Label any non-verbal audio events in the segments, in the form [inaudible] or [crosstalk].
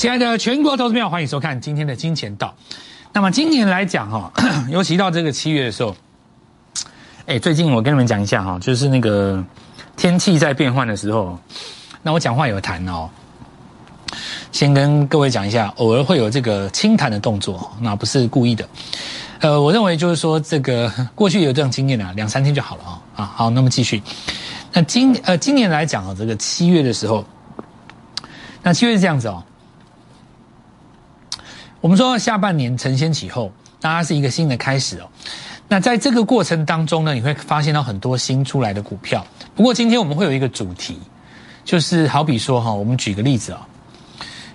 亲爱的全国投资票，欢迎收看今天的金钱道。那么今年来讲哈，[clears throat] 尤其到这个七月的时候，哎，最近我跟你们讲一下哈，就是那个天气在变换的时候，那我讲话有痰哦。先跟各位讲一下，偶尔会有这个清痰的动作，那不是故意的。呃，我认为就是说，这个 [laughs] 过去有这种经验啊，两三天就好了啊。啊，好，那么继续。那今呃今年来讲啊，这个七月的时候，那七月是这样子哦。我们说下半年承先启后，大家是一个新的开始哦。那在这个过程当中呢，你会发现到很多新出来的股票。不过今天我们会有一个主题，就是好比说哈，我们举个例子啊，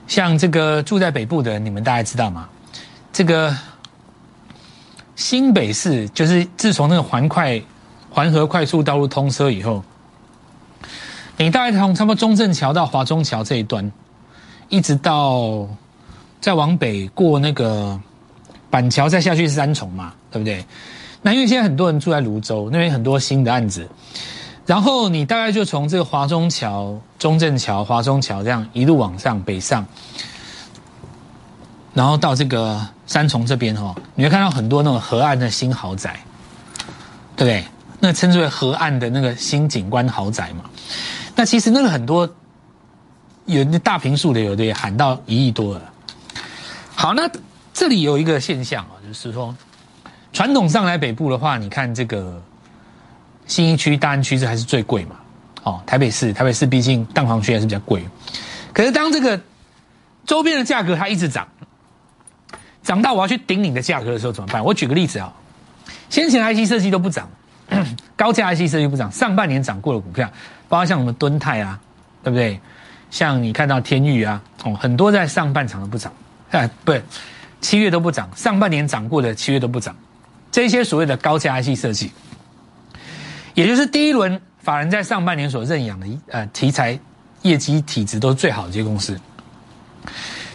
像这个住在北部的你们大家知道吗？这个新北市就是自从那个环快环河快速道路通车以后，你大概从差不多中正桥到华中桥这一段，一直到。再往北过那个板桥，再下去是三重嘛，对不对？那因为现在很多人住在泸州那边，很多新的案子，然后你大概就从这个华中桥、中正桥、华中桥这样一路往上北上，然后到这个三重这边哈，你会看到很多那种河岸的新豪宅，对不对？那称之为河岸的那个新景观豪宅嘛。那其实那个很多有那大平数的，有的也喊到一亿多了。好，那这里有一个现象啊，就是说，传统上来北部的话，你看这个新一区、大安区这还是最贵嘛。哦，台北市，台北市毕竟蛋黄区还是比较贵。可是当这个周边的价格它一直涨，涨到我要去顶你的价格的时候怎么办？我举个例子啊，先前 IC 设计都不涨，[clears throat] 高价 IC 设计不涨，上半年涨过的股票，包括像什么敦泰啊，对不对？像你看到天域啊，哦，很多在上半场都不涨。哎，不，七月都不涨，上半年涨过的七月都不涨，这些所谓的高价 IC 设计，也就是第一轮法人在上半年所认养的呃题材业绩体质都是最好的这些公司，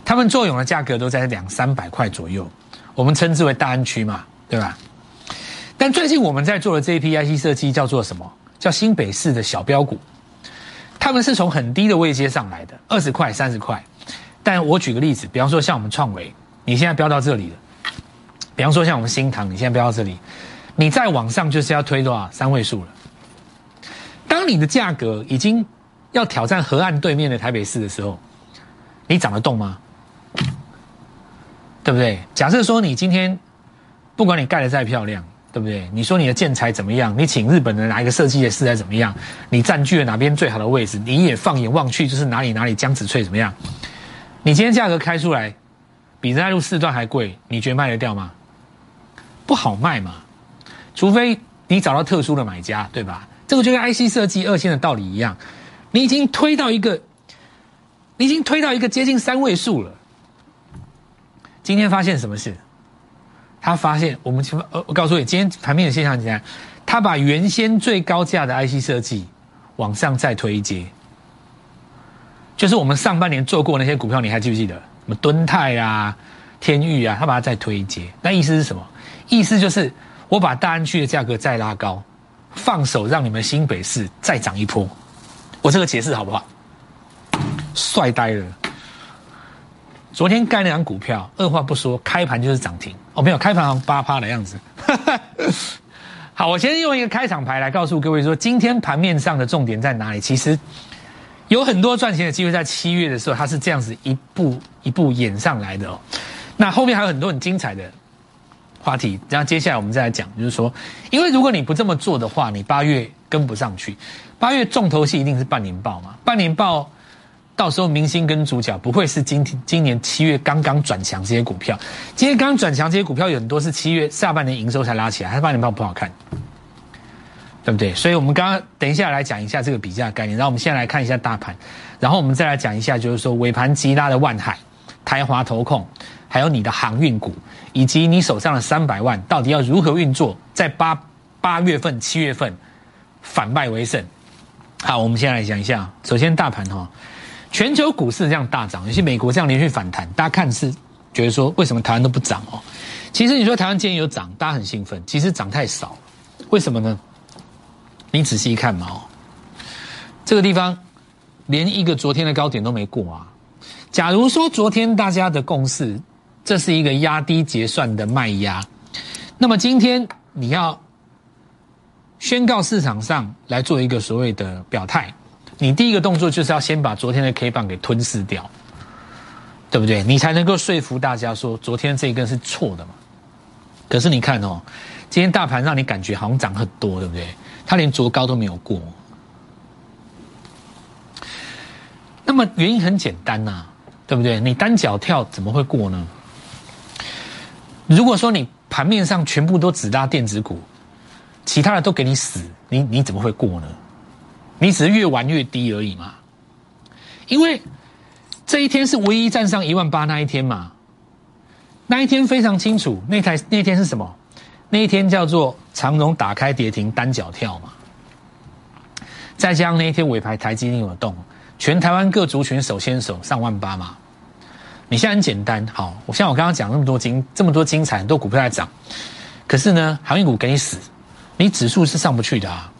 他们作用的价格都在两三百块左右，我们称之为大安区嘛，对吧？但最近我们在做的这一批 IC 设计叫做什么？叫新北市的小标股，他们是从很低的位阶上来的，二十块、三十块。但我举个例子，比方说像我们创维，你现在飙到这里了；比方说像我们新塘，你现在飙到这里，你再往上就是要推多少三位数了。当你的价格已经要挑战河岸对面的台北市的时候，你涨得动吗？对不对？假设说你今天不管你盖的再漂亮，对不对？你说你的建材怎么样？你请日本的哪一个设计的师来怎么样？你占据了哪边最好的位置？你也放眼望去就是哪里哪里江子翠怎么样？你今天价格开出来，比在路四段还贵，你觉得卖得掉吗？不好卖嘛，除非你找到特殊的买家，对吧？这个就跟 IC 设计二线的道理一样，你已经推到一个，你已经推到一个接近三位数了。今天发现什么事？他发现我们呃，我告诉你，今天盘面的现象怎样？他把原先最高价的 IC 设计往上再推一阶。就是我们上半年做过那些股票，你还记不记得？什么敦泰啊、天域啊，他把它再推一阶，那意思是什么？意思就是我把大安区的价格再拉高，放手让你们新北市再涨一波。我这个解释好不好？帅呆了！昨天干那张股票，二话不说，开盘就是涨停。哦，没有，开盘八趴的样子。[laughs] 好，我先用一个开场牌来告诉各位说，今天盘面上的重点在哪里？其实。有很多赚钱的机会，在七月的时候，它是这样子一步一步演上来的哦。那后面还有很多很精彩的话题，然后接下来我们再来讲，就是说，因为如果你不这么做的话，你八月跟不上去。八月重头戏一定是半年报嘛，半年报到时候明星跟主角不会是今天今年七月刚刚转强这些股票，今天刚转强这些股票有很多是七月下半年营收才拉起来，它半年报不好看。对不对？所以，我们刚刚等一下来讲一下这个比价概念。然后，我们先来看一下大盘，然后我们再来讲一下，就是说尾盘急拉的万海、台华投控，还有你的航运股，以及你手上的三百万，到底要如何运作，在八八月份、七月份反败为胜。好，我们先来讲一下。首先，大盘哈，全球股市这样大涨，尤其美国这样连续反弹，大家看是觉得说，为什么台湾都不涨哦？其实你说台湾今天有涨，大家很兴奋，其实涨太少，为什么呢？你仔细看嘛，哦，这个地方连一个昨天的高点都没过啊！假如说昨天大家的共识，这是一个压低结算的卖压，那么今天你要宣告市场上来做一个所谓的表态，你第一个动作就是要先把昨天的 K 棒给吞噬掉，对不对？你才能够说服大家说昨天这一根是错的嘛。可是你看哦，今天大盘让你感觉好像涨很多，对不对？他连昨高都没有过。那么原因很简单呐，对不对？你单脚跳怎么会过呢？如果说你盘面上全部都只拉电子股，其他的都给你死，你你怎么会过呢？你只是越玩越低而已嘛。因为这一天是唯一站上一万八那一天嘛，那一天非常清楚，那台那天是什么？那一天叫做长荣打开跌停单脚跳嘛。再加上那一天尾牌台积电有动。全台湾各族群手牵手上万八嘛？你现在很简单，好，我像我刚刚讲那么多精这么多精彩，很多股票在涨，可是呢，航运股给你死，你指数是上不去的啊。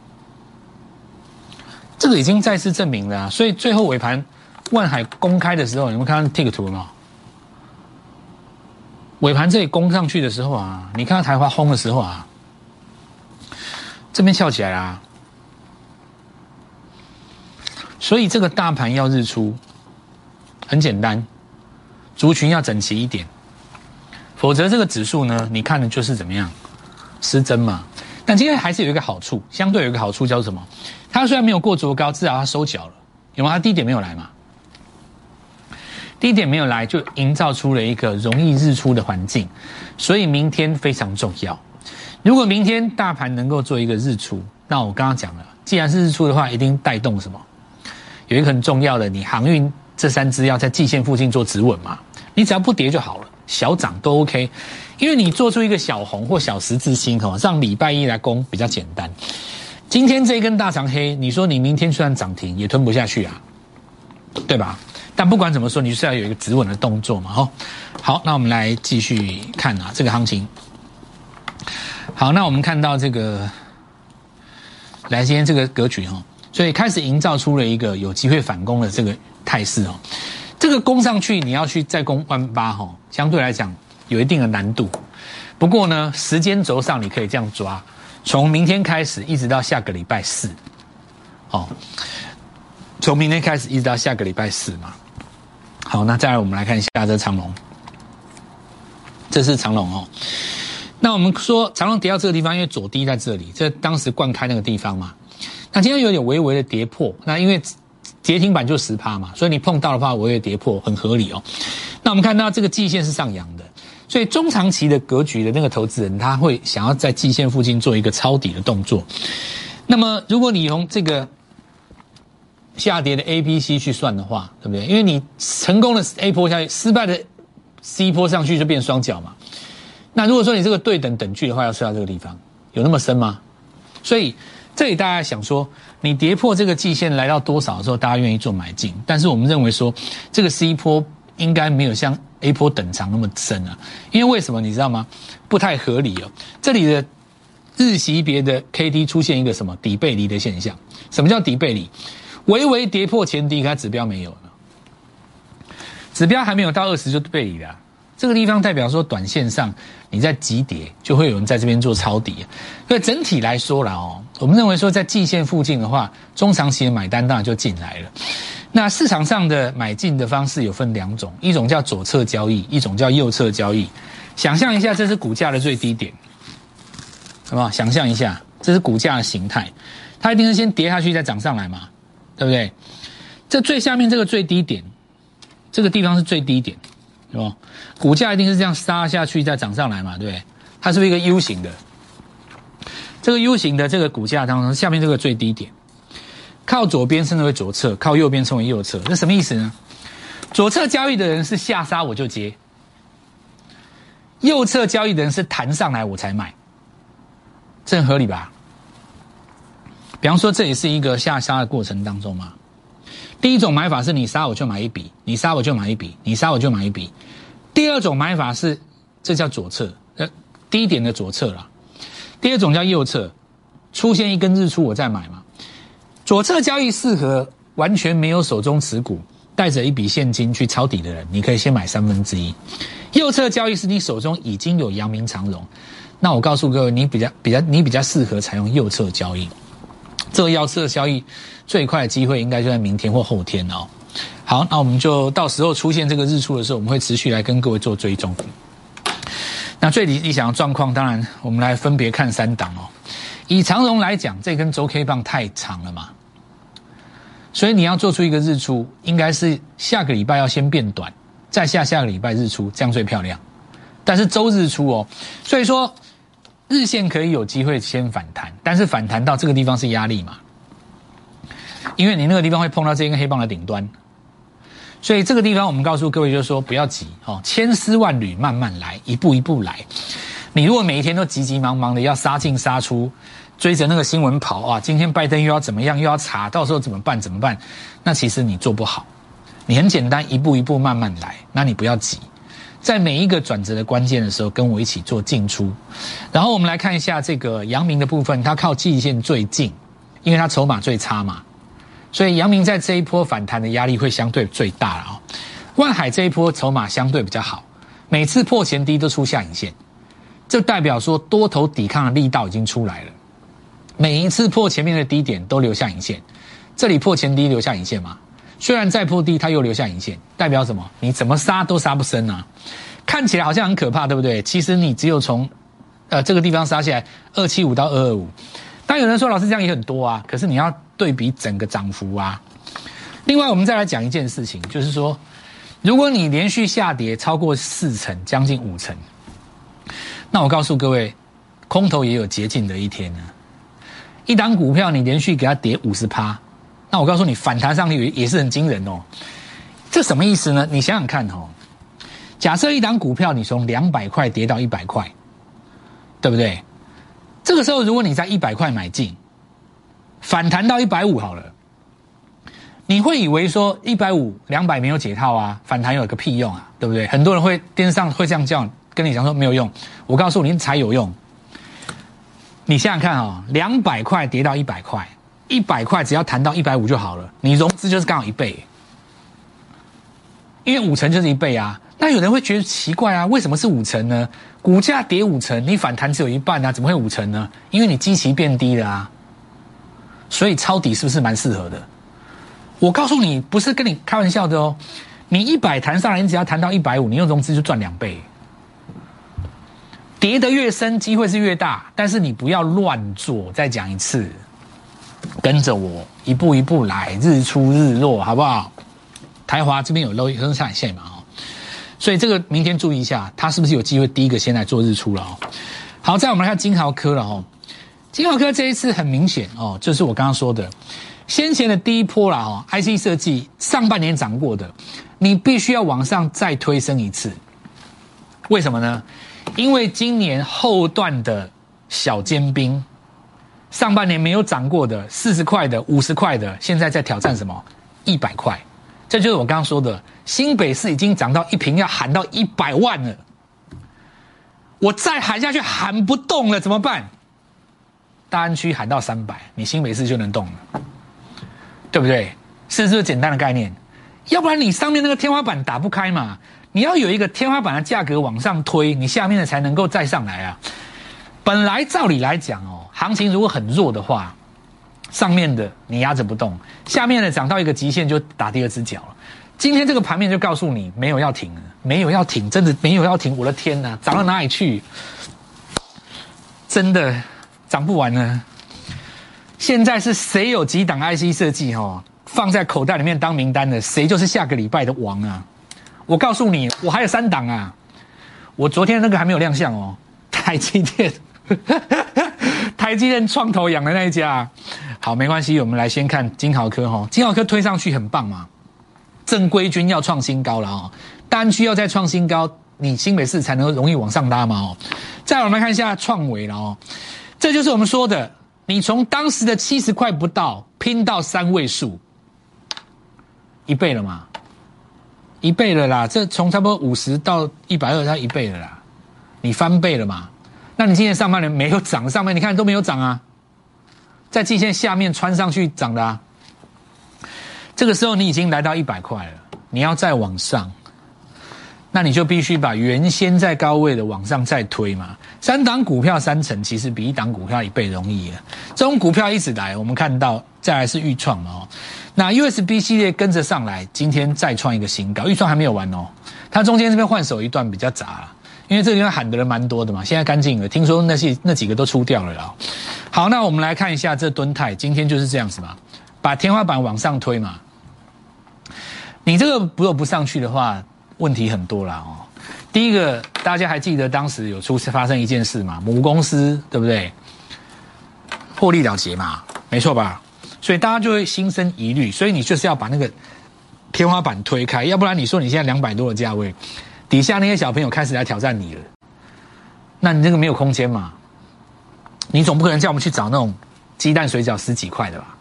这个已经再次证明了，所以最后尾盘万海公开的时候，你们看到这个图吗？尾盘这里攻上去的时候啊，你看到台华轰的时候啊，这边翘起来啦。所以这个大盘要日出，很简单，族群要整齐一点，否则这个指数呢，你看的就是怎么样失真嘛。但今天还是有一个好处，相对有一个好处叫什么？它虽然没有过足高，至少它收脚了，有吗？它低点没有来嘛？低点没有来，就营造出了一个容易日出的环境。所以明天非常重要。如果明天大盘能够做一个日出，那我刚刚讲了，既然是日出的话，一定带动什么？有一个很重要的，你航运这三只要在季线附近做止稳嘛，你只要不跌就好了，小涨都 OK，因为你做出一个小红或小十字星哈，让礼拜一来攻比较简单。今天这一根大长黑，你说你明天虽然涨停也吞不下去啊，对吧？但不管怎么说，你是要有一个止稳的动作嘛，哈。好，那我们来继续看啊，这个行情。好，那我们看到这个，来今天这个格局哈。所以开始营造出了一个有机会反攻的这个态势哦，这个攻上去你要去再攻万八哈，相对来讲有一定的难度。不过呢，时间轴上你可以这样抓，从明天开始一直到下个礼拜四，哦，从明天开始一直到下个礼拜四嘛。好，那再来我们来看一下这长龙，这是长龙哦。那我们说长龙跌到这个地方，因为左低在这里，这当时灌开那个地方嘛。那今天有点微微的跌破，那因为跌停板就十趴嘛，所以你碰到的话，微微跌破很合理哦。那我们看到这个季线是上扬的，所以中长期的格局的那个投资人，他会想要在季线附近做一个抄底的动作。那么如果你用这个下跌的 A、B、C 去算的话，对不对？因为你成功的 A 波下去，失败的 C 波上去就变双脚嘛。那如果说你这个对等等距的话，要算到这个地方，有那么深吗？所以。这里大家想说，你跌破这个季线来到多少的时候，大家愿意做买进？但是我们认为说，这个 C 波应该没有像 A 波等长那么深啊。因为为什么你知道吗？不太合理哦。这里的日级别的 K D 出现一个什么底背离的现象？什么叫底背离？微微跌破前低，它指标没有了，指标还没有到二十就背离了。这个地方代表说，短线上你在急跌，就会有人在这边做抄底。所以整体来说了哦，我们认为说在季线附近的话，中长期的买单当然就进来了。那市场上的买进的方式有分两种，一种叫左侧交易，一种叫右侧交易。想象一下，这是股价的最低点，好不好？想象一下，这是股价的形态，它一定是先跌下去再涨上来嘛，对不对？这最下面这个最低点，这个地方是最低点。是吧？股价一定是这样杀下去再涨上来嘛，对不对？它是不是一个 U 型的？这个 U 型的这个股价当中，下面这个最低点，靠左边称为左侧，靠右边称为右侧。那什么意思呢？左侧交易的人是下杀我就接，右侧交易的人是弹上来我才买，这很合理吧？比方说，这也是一个下杀的过程当中嘛。第一种买法是你杀我就买一笔，你杀我就买一笔，你杀我就买一笔。第二种买法是，这叫左侧，呃，低点的左侧啦。第二种叫右侧，出现一根日出我再买嘛。左侧交易适合完全没有手中持股，带着一笔现金去抄底的人，你可以先买三分之一。右侧交易是你手中已经有阳明长荣，那我告诉各位，你比较比较你比较适合采用右侧交易。这个右侧交易最快的机会应该就在明天或后天哦。好，那我们就到时候出现这个日出的时候，我们会持续来跟各位做追踪。那最理理想的状况，当然我们来分别看三档哦。以长荣来讲，这根周 K 棒太长了嘛，所以你要做出一个日出，应该是下个礼拜要先变短，再下下个礼拜日出，这样最漂亮。但是周日出哦，所以说日线可以有机会先反弹，但是反弹到这个地方是压力嘛，因为你那个地方会碰到这根黑棒的顶端。所以这个地方，我们告诉各位，就是说不要急哦，千丝万缕，慢慢来，一步一步来。你如果每一天都急急忙忙的要杀进杀出，追着那个新闻跑啊，今天拜登又要怎么样，又要查，到时候怎么办？怎么办？那其实你做不好。你很简单，一步一步慢慢来。那你不要急，在每一个转折的关键的时候，跟我一起做进出。然后我们来看一下这个阳明的部分，它靠季线最近，因为它筹码最差嘛。所以阳明在这一波反弹的压力会相对最大了啊。万海这一波筹码相对比较好，每次破前低都出下影线，这代表说多头抵抗的力道已经出来了。每一次破前面的低点都留下影线，这里破前低留下影线吗？虽然再破低它又留下影线，代表什么？你怎么杀都杀不深啊！看起来好像很可怕，对不对？其实你只有从呃这个地方杀下来二七五到二二五。当有人说老师这样也很多啊，可是你要对比整个涨幅啊。另外，我们再来讲一件事情，就是说，如果你连续下跌超过四成，将近五成，那我告诉各位，空头也有捷径的一天呢。一档股票你连续给它跌五十趴，那我告诉你，反弹上去也是很惊人哦。这什么意思呢？你想想看哦，假设一档股票你从两百块跌到一百块，对不对？这个时候，如果你在一百块买进，反弹到一百五好了，你会以为说一百五两百没有解套啊，反弹有个屁用啊，对不对？很多人会电视上会这样叫，跟你讲说没有用。我告诉你才有用。你想想看啊，两百块跌到一百块，一百块只要谈到一百五就好了，你融资就是刚好一倍，因为五成就是一倍啊。那有人会觉得奇怪啊，为什么是五成呢？股价跌五成，你反弹只有一半啊，怎么会五成呢？因为你基期变低了啊，所以抄底是不是蛮适合的？我告诉你，不是跟你开玩笑的哦。你一百弹上来，你只要弹到一百五，你用融资就赚两倍。跌得越深，机会是越大，但是你不要乱做。再讲一次，跟着我一步一步来，日出日落，好不好？台华这边有漏升下影线嘛？所以这个明天注意一下，它是不是有机会第一个先来做日出了哦？好，再我们来看金豪科了哦。金豪科这一次很明显哦，就是我刚刚说的，先前的第一波了哦，IC 设计上半年涨过的，你必须要往上再推升一次。为什么呢？因为今年后段的小尖兵，上半年没有涨过的四十块的、五十块的，现在在挑战什么？一百块。这就是我刚刚说的，新北市已经涨到一瓶要喊到一百万了，我再喊下去喊不动了怎么办？大安区喊到三百，你新北市就能动了，对不对？是不是简单的概念？要不然你上面那个天花板打不开嘛，你要有一个天花板的价格往上推，你下面的才能够再上来啊。本来照理来讲哦，行情如果很弱的话。上面的你压着不动，下面的涨到一个极限就打第二只脚了。今天这个盘面就告诉你没有要停了，没有要停，真的没有要停。我的天哪，涨到哪里去？真的涨不完呢。现在是谁有几档 IC 设计哈，放在口袋里面当名单的，谁就是下个礼拜的王啊！我告诉你，我还有三档啊，我昨天那个还没有亮相哦，台积电。台积电创投养的那一家，好，没关系，我们来先看金豪科哈，金豪科推上去很棒嘛，正规军要创新高了哦，单区要再创新高，你新北市才能容易往上拉嘛哦。再我们来看一下创维了哦，这就是我们说的，你从当时的七十块不到拼到三位数，一倍了嘛，一倍了啦，这从差不多五十到一百二，它一倍了啦，你翻倍了嘛。那你今天上半年没有涨，上面你看都没有涨啊，在季线下面穿上去涨的啊。这个时候你已经来到一百块了，你要再往上，那你就必须把原先在高位的往上再推嘛。三档股票三成，其实比一档股票一倍容易啊。这种股票一直来，我们看到再来是预创哦，那 USB 系列跟着上来，今天再创一个新高，预创还没有完哦，它中间这边换手一段比较杂，因为这个地方喊的人蛮多的嘛，现在干净了，听说那些那几个都出掉了啦。好，那我们来看一下这吨泰，今天就是这样子嘛，把天花板往上推嘛。你这个如果不上去的话，问题很多啦哦。第一个，大家还记得当时有出发生一件事嘛？母公司对不对？获利了结嘛，没错吧？所以大家就会心生疑虑，所以你就是要把那个天花板推开，要不然你说你现在两百多的价位，底下那些小朋友开始来挑战你了，那你这个没有空间嘛？你总不可能叫我们去找那种鸡蛋水饺十几块的吧？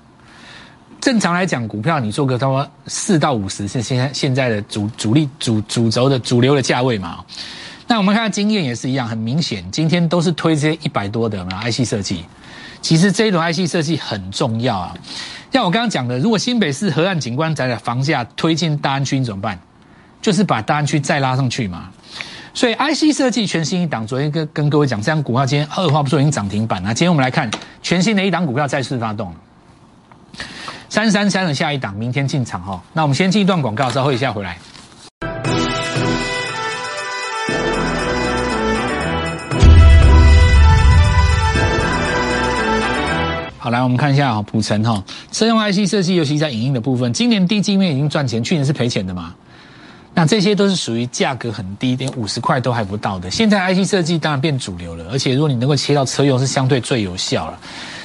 正常来讲，股票你做个他妈四到五十是现在现在的主主力主主轴的主流的价位嘛？那我们看经验也是一样，很明显，今天都是推这些一百多的嘛 IC 设计。其实这一轮 IC 设计很重要啊。像我刚刚讲的，如果新北市河岸景观宅的房价推进大安区，怎么办？就是把大安区再拉上去嘛。所以 IC 设计全新一档，昨天跟跟各位讲，这样股票今天二话不说已经涨停板了。今天我们来看全新的一档股票再次发动。三三三的下一档，明天进场哈。那我们先进一段广告，稍后一下回来。好，来我们看一下啊，普成哈，车用 IC 设计，尤其在影音的部分，今年低基面已经赚钱，去年是赔钱的嘛。那这些都是属于价格很低，连五十块都还不到的。现在 IC 设计当然变主流了，而且如果你能够切到车用，是相对最有效了。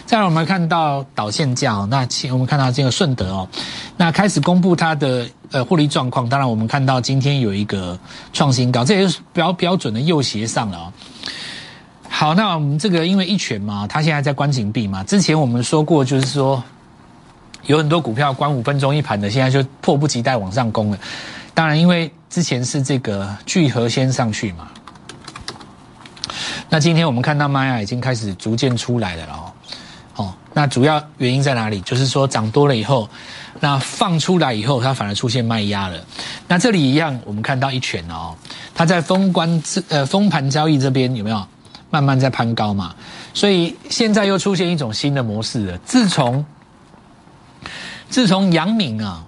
再来，我们看到导线价哦，那我们看到这个顺德哦，那开始公布它的呃获利状况。当然，我们看到今天有一个创新高，这也是标标准的右斜上了哦。好，那我们这个因为一拳嘛，它现在在关紧闭嘛。之前我们说过，就是说有很多股票关五分钟一盘的，现在就迫不及待往上攻了。当然，因为之前是这个聚合先上去嘛。那今天我们看到玛雅已经开始逐渐出来了哦。那主要原因在哪里？就是说涨多了以后，那放出来以后，它反而出现卖压了。那这里一样，我们看到一拳哦，它在封关呃封盘交易这边有没有慢慢在攀高嘛？所以现在又出现一种新的模式了。自从自从阳明啊，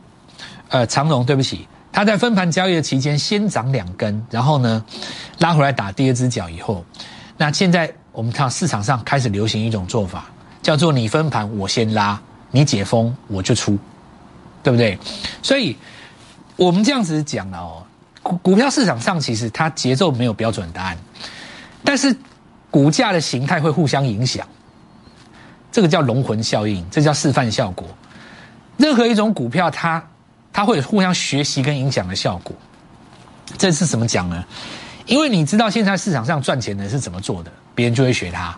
呃长荣对不起，它在分盘交易的期间先涨两根，然后呢拉回来打第二只脚以后，那现在我们看市场上开始流行一种做法。叫做你分盘我先拉，你解封我就出，对不对？所以我们这样子讲了哦，股股票市场上其实它节奏没有标准答案，但是股价的形态会互相影响，这个叫龙魂效应，这叫示范效果。任何一种股票，它它会有互相学习跟影响的效果。这是怎么讲呢？因为你知道现在市场上赚钱的是怎么做的，别人就会学他，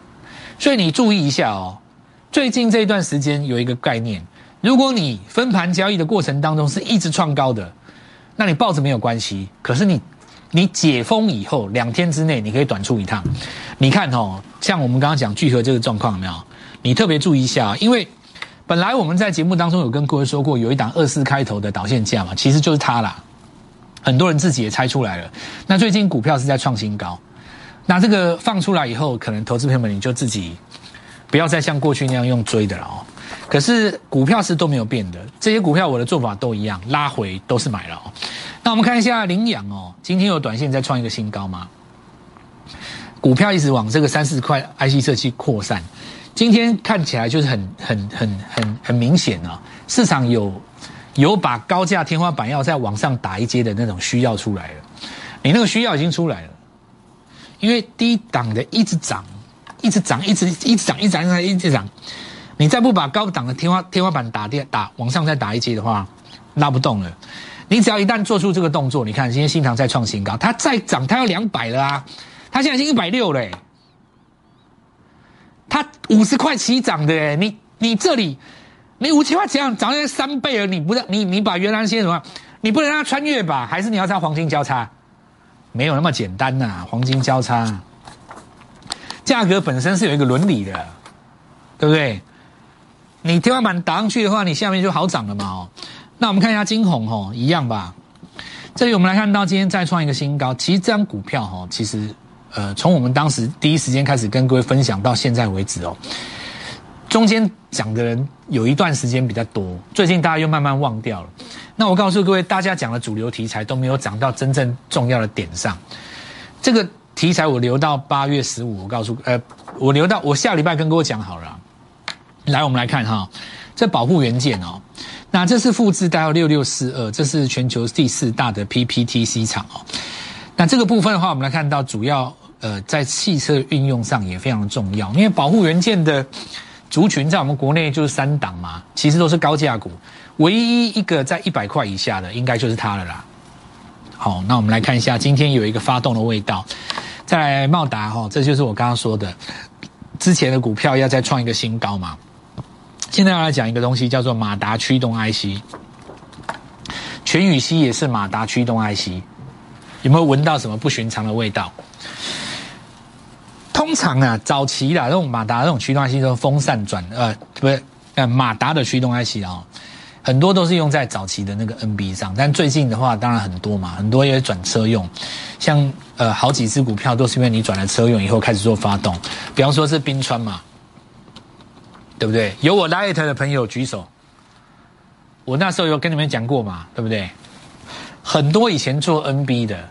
所以你注意一下哦。最近这一段时间有一个概念，如果你分盘交易的过程当中是一直创高的，那你抱着没有关系。可是你你解封以后两天之内你可以短出一趟。你看哦，像我们刚刚讲聚合这个状况有没有？你特别注意一下，因为本来我们在节目当中有跟各位说过，有一档二四开头的导线价嘛，其实就是它啦。很多人自己也猜出来了。那最近股票是在创新高，那这个放出来以后，可能投资朋友们你就自己。不要再像过去那样用追的了哦。可是股票是都没有变的，这些股票我的做法都一样，拉回都是买了哦。那我们看一下羚羊哦，今天有短线在创一个新高吗？股票一直往这个三四块 IC 设计扩散，今天看起来就是很很很很很明显啊，市场有有把高价天花板要再往上打一阶的那种需要出来了，你那个需要已经出来了，因为低档的一直涨。一直涨，一直一直涨，一直涨，一直涨。你再不把高档的天花天花板打跌打往上再打一阶的话，拉不动了。你只要一旦做出这个动作，你看今天新塘再创新高，它再涨，它要两百了啊！它现在已经一百六了，它五十块起涨的，你你这里你五千块起涨，涨了三倍了，你不让你你把原来些什么，你不能让它穿越吧？还是你要在黄金交叉？没有那么简单呐，黄金交叉。价格本身是有一个伦理的，对不对？你天花板打上去的话，你下面就好涨了嘛哦。那我们看一下金红哦，一样吧。这里我们来看到今天再创一个新高，其实这张股票哈，其实呃，从我们当时第一时间开始跟各位分享到现在为止哦，中间讲的人有一段时间比较多，最近大家又慢慢忘掉了。那我告诉各位，大家讲的主流题材都没有涨到真正重要的点上。这个题材我留到八月十五，我告诉呃，我留到我下礼拜跟各位讲好了。来，我们来看哈，这保护元件哦，那这是复制到六六四二，这是全球第四大的 PPTC 厂哦。那这个部分的话，我们来看到主要呃在汽车运用上也非常重要，因为保护元件的族群在我们国内就是三档嘛，其实都是高价股，唯一一个在一百块以下的，应该就是它了啦。好，那我们来看一下，今天有一个发动的味道，再来茂达哈，这就是我刚刚说的，之前的股票要再创一个新高嘛。现在要来讲一个东西，叫做马达驱动 IC，全宇西也是马达驱动 IC，有没有闻到什么不寻常的味道？通常啊，早期的这种马达这种驱动 IC 都风扇转呃，不是呃马达的驱动 IC 啊，很多都是用在早期的那个 NB 上，但最近的话，当然很多嘛，很多也转车用，像呃好几只股票都是因为你转了车用以后开始做发动，比方说是冰川嘛。对不对？有我 Light 的朋友举手。我那时候有跟你们讲过嘛，对不对？很多以前做 NB 的，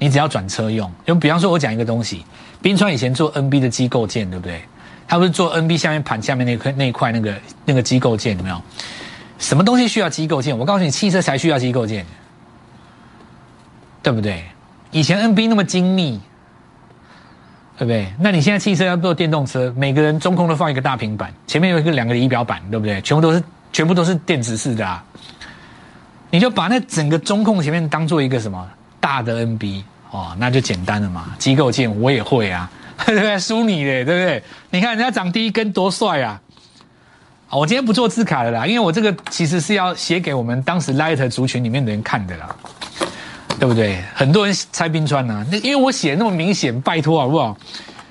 你只要转车用，就比方说，我讲一个东西，冰川以前做 NB 的机构件，对不对？他不是做 NB 下面盘下面那块那块那个那个机构件，有没有？什么东西需要机构件？我告诉你，汽车才需要机构件，对不对？以前 NB 那么精密。对不对？那你现在汽车要做电动车，每个人中控都放一个大平板，前面有一个两个仪表板，对不对？全部都是全部都是电子式的啊！你就把那整个中控前面当做一个什么大的 NB 哦，那就简单了嘛。机构件我也会啊，[laughs] 对不对？输你嘞，对不对？你看人家长第一根多帅啊！我今天不做字卡了啦，因为我这个其实是要写给我们当时 Light 族群里面的人看的啦。对不对？很多人猜冰川呐，那因为我写那么明显，拜托好不好？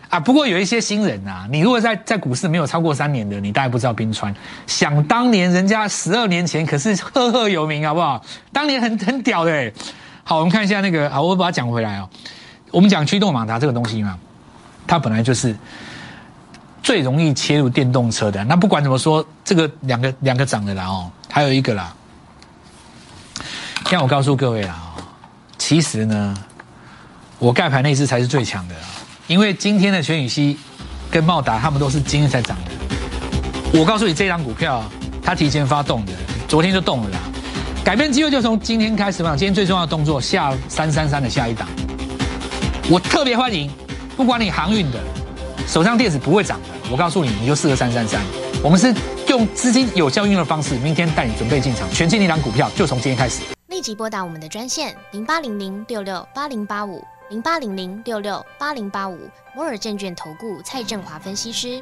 啊，不过有一些新人呐，你如果在在股市没有超过三年的，你大概不知道冰川。想当年人家十二年前可是赫赫有名，好不好？当年很很屌的。好，我们看一下那个，好，我把它讲回来哦。我们讲驱动马达这个东西嘛，它本来就是最容易切入电动车的。那不管怎么说，这个两个两个涨的啦哦，还有一个啦。现在我告诉各位啦。其实呢，我盖牌那支才是最强的，因为今天的全宇熙跟茂达他们都是今天才涨的。我告诉你，这张股票它提前发动的，昨天就动了啦。改变机会就从今天开始嘛。今天最重要的动作下三三三的下一档，我特别欢迎，不管你航运的，手上电子不会涨的，我告诉你，你就适合三三三。我们是用资金有效运用的方式，明天带你准备进场，全新一档股票就从今天开始。立即拨打我们的专线零八零零六六八零八五零八零零六六八零八五摩尔证券投顾蔡振华分析师。